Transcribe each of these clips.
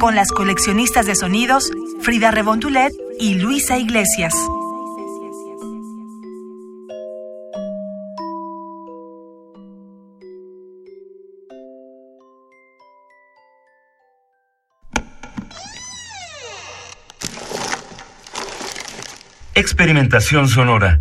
Con las coleccionistas de sonidos Frida Rebontulet y Luisa Iglesias. Experimentación sonora.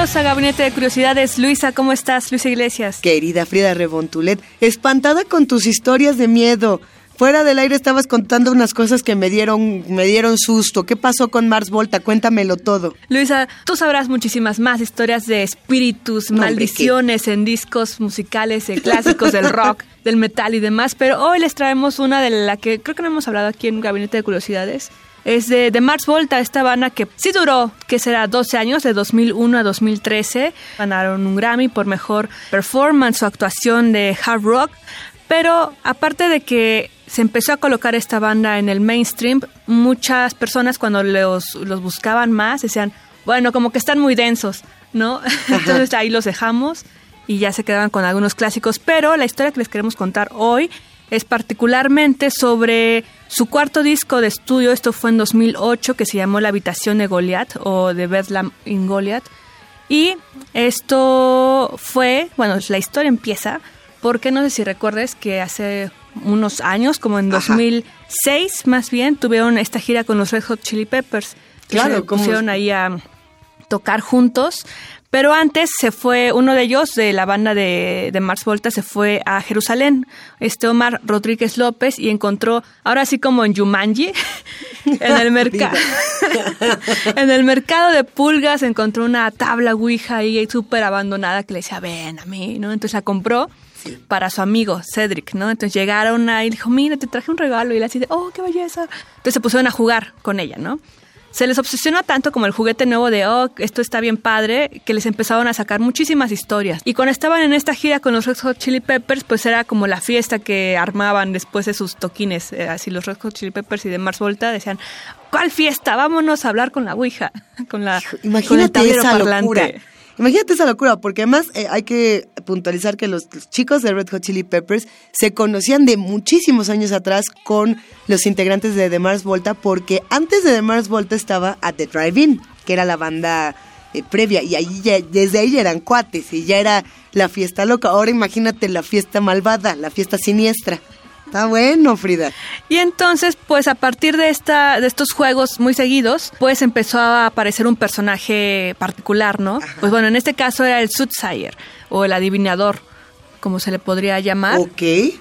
Bienvenidos a Gabinete de Curiosidades. Luisa, ¿cómo estás? Luisa Iglesias. Querida Frida Rebontulet, espantada con tus historias de miedo. Fuera del aire estabas contando unas cosas que me dieron, me dieron susto. ¿Qué pasó con Mars Volta? Cuéntamelo todo. Luisa, tú sabrás muchísimas más historias de espíritus, No, hombre, maldiciones en discos musicales, clásicos del rock, del metal y demás, pero hoy les traemos una de la que creo que no hemos hablado aquí en Gabinete de Curiosidades. Es de, de Mars Volta, esta banda que sí duró, que será 12 años, de 2001 a 2013. Ganaron un Grammy por mejor performance o actuación de hard rock. Pero aparte de que se empezó a colocar esta banda en el mainstream, muchas personas cuando los, los buscaban más decían, bueno, como que están muy densos, ¿no? Entonces ahí los dejamos y ya se quedaban con algunos clásicos. Pero la historia que les queremos contar hoy es particularmente sobre su cuarto disco de estudio, esto fue en 2008, que se llamó La habitación de Goliath o The Bedlam in Goliath. Y esto fue, bueno, la historia empieza porque no sé si recuerdes que hace unos años, como en Ajá. 2006 más bien, tuvieron esta gira con los Red Hot Chili Peppers. que Claro, se pusieron ahí a tocar juntos. Pero antes se fue, uno de ellos, de la banda de, de Mars Volta, se fue a Jerusalén, este Omar Rodríguez López, y encontró, ahora sí como en Yumanji, en el mercado. en el mercado de pulgas encontró una tabla Ouija ahí súper abandonada que le decía, ven a mí, ¿no? Entonces la compró para su amigo Cedric, ¿no? Entonces llegaron ahí y dijo, mira, te traje un regalo. Y él así de, oh, qué belleza. Entonces se pusieron a jugar con ella, ¿no? Se les obsesionó tanto como el juguete nuevo de, oh, esto está bien padre, que les empezaron a sacar muchísimas historias. Y cuando estaban en esta gira con los Red Hot Chili Peppers, pues era como la fiesta que armaban después de sus toquines. eh, así los Red Hot Chili Peppers y de Mars Volta decían, ¿cuál fiesta? Vámonos a hablar con la Ouija, con, la, con el Imagínate tablero esa parlante. locura. Imagínate esa locura, porque además eh, hay que puntualizar que los, chicos de Red Hot Chili Peppers se conocían de muchísimos años atrás con los integrantes de The Mars Volta, porque antes de The Mars Volta estaba At The Drive-In, que era la banda eh, previa, y ahí ya- desde ahí ya eran cuates, y ya era la fiesta loca. Ahora imagínate la fiesta malvada, la fiesta siniestra. Está bueno, Frida. Y entonces, pues a partir de esta, de estos juegos muy seguidos, pues empezó a aparecer un personaje particular, ¿no? Pues bueno, en este caso era el Soothsayer, o el adivinador, como se le podría llamar. Ok. ¿Y,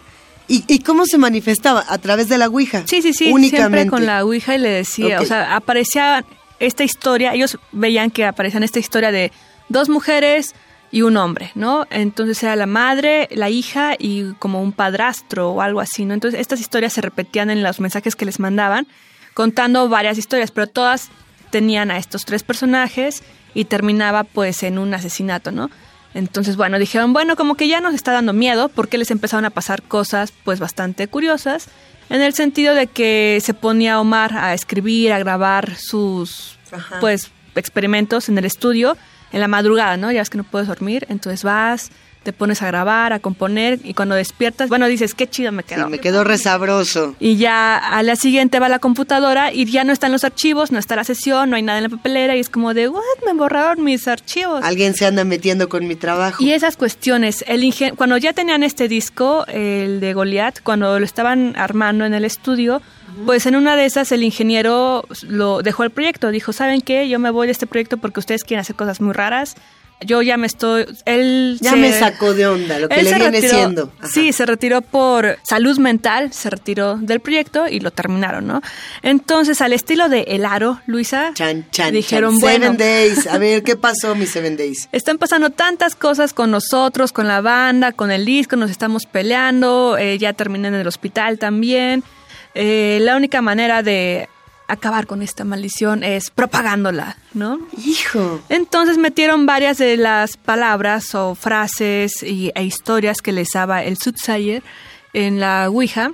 ¿Y cómo se manifestaba? ¿A través de la Ouija? Sí, sí, sí, Únicamente. siempre con la Ouija y le decía, o sea, aparecía esta historia, ellos veían que aparecía esta historia de dos mujeres y un hombre, ¿no? Entonces era la madre, la hija y como un padrastro o algo así, ¿no? Entonces estas historias se repetían en los mensajes que les mandaban, contando varias historias, pero todas tenían a estos tres personajes y terminaba pues en un asesinato, ¿no? Entonces, bueno, dijeron, bueno, como que ya nos está dando miedo porque les empezaron a pasar cosas pues bastante curiosas, en el sentido de que se ponía Omar a escribir, a grabar sus Ajá. pues experimentos en el estudio en la madrugada, ¿no? Ya ves que no puedes dormir, entonces vas, te pones a grabar, a componer y cuando despiertas, bueno, dices, qué chido me Sí, quedó. me quedó resabroso. Y ya a la siguiente va la computadora y ya no están los archivos, no está la sesión, no hay nada en la papelera y es como de, what, me borraron mis archivos. Alguien se anda metiendo con mi trabajo. Y esas cuestiones, el ingen- cuando ya tenían este disco, el de Goliath, cuando lo estaban armando en el estudio, pues en una de esas el ingeniero lo dejó el proyecto, dijo, ¿saben qué? Yo me voy de este proyecto porque ustedes quieren hacer cosas muy raras, yo ya me estoy... Él ya se- me sacó de onda lo que le viene retiró- siendo. Ajá. Sí, se retiró por salud mental, se retiró del proyecto y lo terminaron, ¿no? Entonces, al estilo de El Aro, Luisa, Chan, chan, dijeron, chan. bueno, Seven Days. A ver, ¿qué pasó, mis Seven Days? están pasando tantas cosas con nosotros, con la banda, con el disco, nos estamos peleando, eh, ya terminé en el hospital también. Eh, la única manera de acabar con esta maldición es propagándola, ¿no? Hijo. Entonces metieron varias de las palabras o frases y, e historias que les daba el Soothsayer en la Ouija,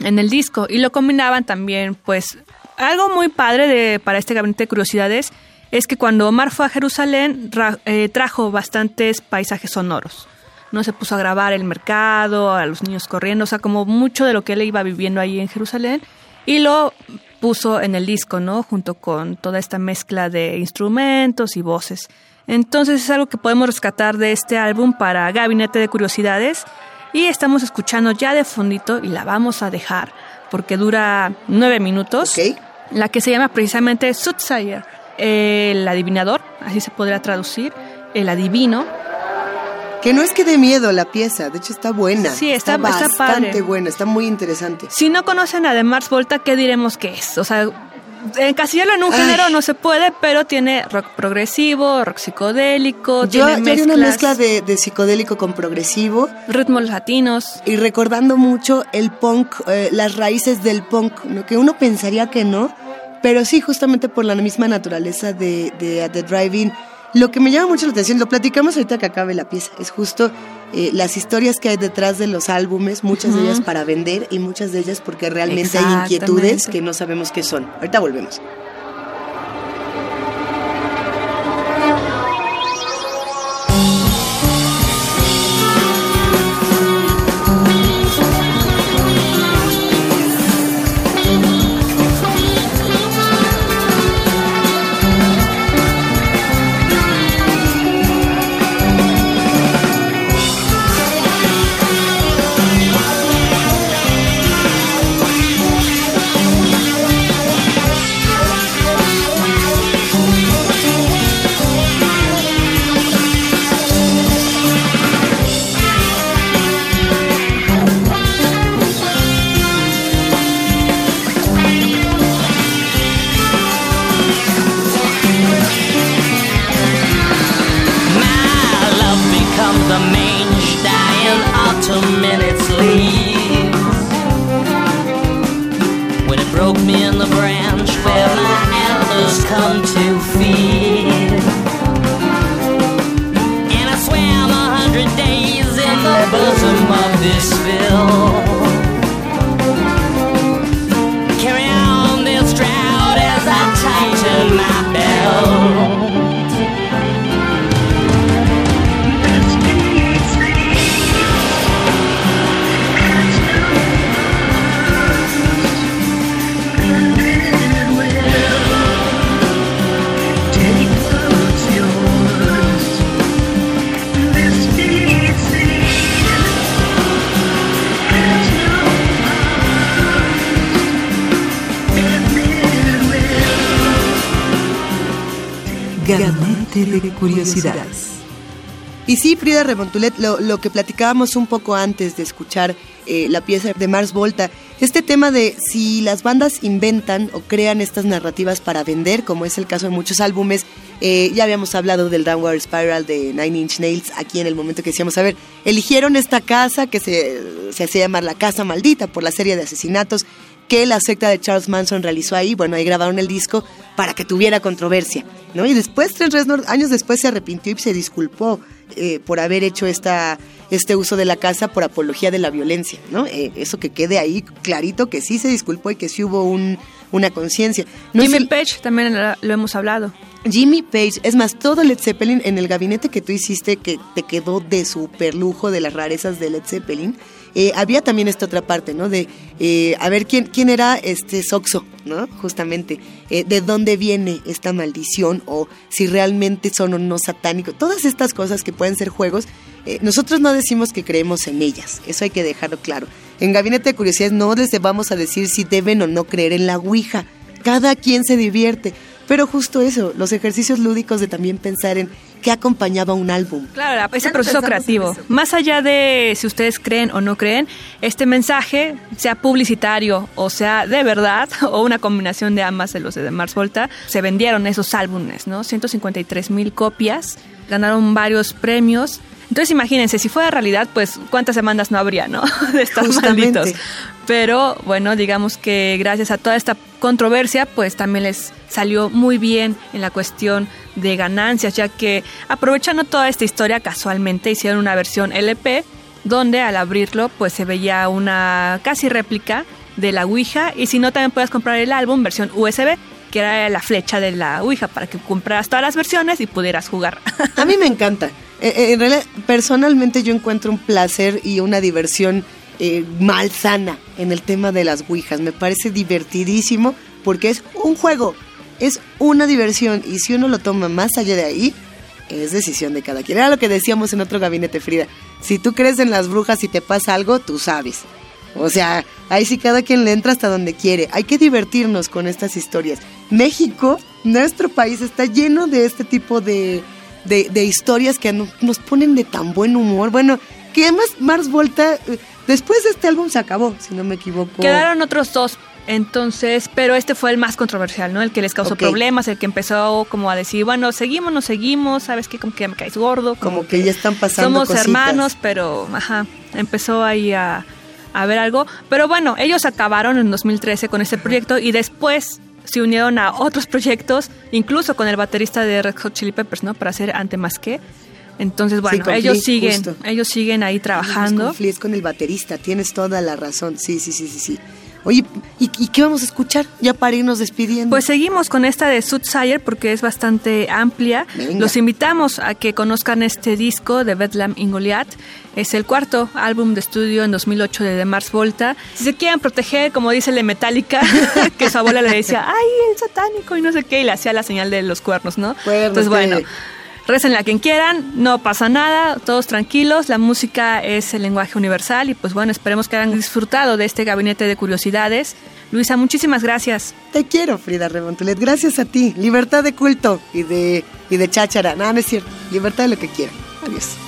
en el disco, y lo combinaban también, pues, algo muy padre de, para este gabinete de curiosidades es que cuando Omar fue a Jerusalén ra- eh, trajo bastantes paisajes sonoros. No se puso a grabar el mercado, a los niños corriendo, o sea, como mucho de lo que él iba viviendo ahí en Jerusalén y lo puso en el disco, ¿no? Junto con toda esta mezcla de instrumentos y voces. Entonces es algo que podemos rescatar de este álbum para Gabinete de Curiosidades y estamos escuchando ya de fondito y la vamos a dejar porque dura nueve minutos. La que se llama precisamente Soothsayer, el adivinador, así se podría traducir, el adivino. Que no es que dé miedo la pieza, de hecho está buena. Sí, está- está bastante buena, está muy interesante. Si no conocen a The Mars Volta, ¿qué diremos que es? O sea, encasillarlo en un Ay. género no se puede, pero tiene rock progresivo, rock psicodélico, Yo, tiene yo una mezcla de, de psicodélico con progresivo ritmos latinos. y recordando mucho el punk, eh, las raíces del punk, ¿no? que uno pensaría que no, pero sí, justamente por la misma naturaleza de, de Drive-In. Lo que me llama mucho la atención, lo platicamos ahorita que acabe la pieza, es justo eh, las historias que hay detrás de los álbumes, muchas de ellas para vender y muchas de ellas porque realmente hay inquietudes que no sabemos qué son. Ahorita volvemos. Gabinete de Curiosidades. Y sí, Frida Remontulet, lo, lo que platicábamos un poco antes de escuchar eh, la pieza de Mars Volta, este tema de si las bandas inventan o crean estas narrativas para vender, como es el caso de muchos álbumes, eh, ya habíamos hablado del Downward Spiral de Nine Inch Nails aquí en el momento que decíamos, a ver, eligieron esta casa que se, se hacía llamar la Casa Maldita por la serie de asesinatos que la secta de Charles Manson realizó ahí. Bueno, ahí grabaron el disco para que tuviera controversia, ¿no? Y después, tres tres años después, se arrepintió y se disculpó eh, por haber hecho esta, este uso de la casa por apología de la violencia, ¿no? Eh, eso que quede ahí clarito que sí se disculpó y que sí hubo un, una conciencia. No Jimmy Page también lo hemos hablado. Jimmy Page, es más, todo Led Zeppelin en el gabinete que tú hiciste, que te quedó de super lujo de las rarezas de Led Zeppelin, eh, había también esta otra parte, ¿no? De eh, a ver quién, quién era este Soxo, ¿no? Justamente, eh, de dónde viene esta maldición o si realmente son o no satánicos. Todas estas cosas que pueden ser juegos, nosotros no decimos que creemos en ellas, eso hay que dejarlo claro. En Gabinete de Curiosidades no les vamos a decir si deben o no creer en la Ouija. Cada quien se divierte. Pero justo eso, los ejercicios lúdicos de también pensar en ¿qué acompañaba un álbum? Claro, la- ese proceso creativo. Más allá de si ustedes creen o no creen, este mensaje, sea publicitario o sea de verdad, o una combinación de ambas de los de Mars Volta, se vendieron esos álbumes, ¿no? 153 mil copias, ganaron varios premios. Entonces imagínense, si fuera realidad, pues cuántas demandas no habría, ¿no? De estos Justamente. malditos. Pero bueno, digamos que gracias a toda esta controversia, pues también les salió muy bien en la cuestión de ganancias, ya que aprovechando toda esta historia casualmente hicieron una versión LP donde al abrirlo pues se veía una casi réplica de la Ouija y si no también puedes comprar el álbum versión USB que era la flecha de la Ouija para que compraras todas las versiones y pudieras jugar. A mí me encanta. Eh, eh, en realidad, personalmente yo encuentro un placer y una diversión eh, malsana en el tema de las Ouijas. Me parece divertidísimo porque es un juego, es una diversión y si uno lo toma más allá de ahí, es decisión de cada quien. Era lo que decíamos en otro gabinete, Frida. Si tú crees en las brujas y te pasa algo, tú sabes. O sea, ahí sí cada quien le entra hasta donde quiere. Hay que divertirnos con estas historias. México, nuestro país, está lleno de este tipo de, de, historias que no- nos ponen de tan buen humor. Bueno, que además Mars Volta, eh, después de este álbum se acabó, si no me equivoco. Quedaron otros dos, entonces, pero este fue el más controversial, ¿no? El que les causó problemas, el que empezó como a decir, bueno, seguimos, no seguimos, ¿sabes qué? Como que me caes gordo. Como que ya están pasando Somos cositas. hermanos, pero, ajá, empezó ahí a, a ver algo. Pero bueno, ellos acabaron en 2013 con este proyecto y después se unieron a otros proyectos, incluso con el baterista de Red Hot Chili Peppers, ¿no? Para hacer Ante Más Que. Entonces, bueno, con ellos siguen, justo. ellos siguen ahí Es trabajando. es con el baterista, tienes toda la razón. Sí, sí, sí, sí, sí. Oye, ¿y, y qué vamos a escuchar? Ya para irnos despidiendo. Pues seguimos con esta de Soothsayer porque es bastante amplia. Venga. Los invitamos a que conozcan este disco de Bedlam in Goliath. Es el cuarto álbum de estudio en 2008 de The Mars Volta. Si se quieren proteger, como dice la Metallica, que su abuela le decía, ay, el satánico y no sé qué, y le hacía la señal de los cuernos, ¿no? Cuernos, Entonces, bueno, que- Récenle a quien quieran, no pasa nada, todos tranquilos, la música es el lenguaje universal y pues bueno, esperemos que hayan disfrutado de este gabinete de curiosidades. Luisa, muchísimas gracias. Te quiero, Frida Rebontulet. Gracias a ti. Libertad de culto y de, y de cháchara. No, no es cierto. Libertad de lo que quieran. Adiós.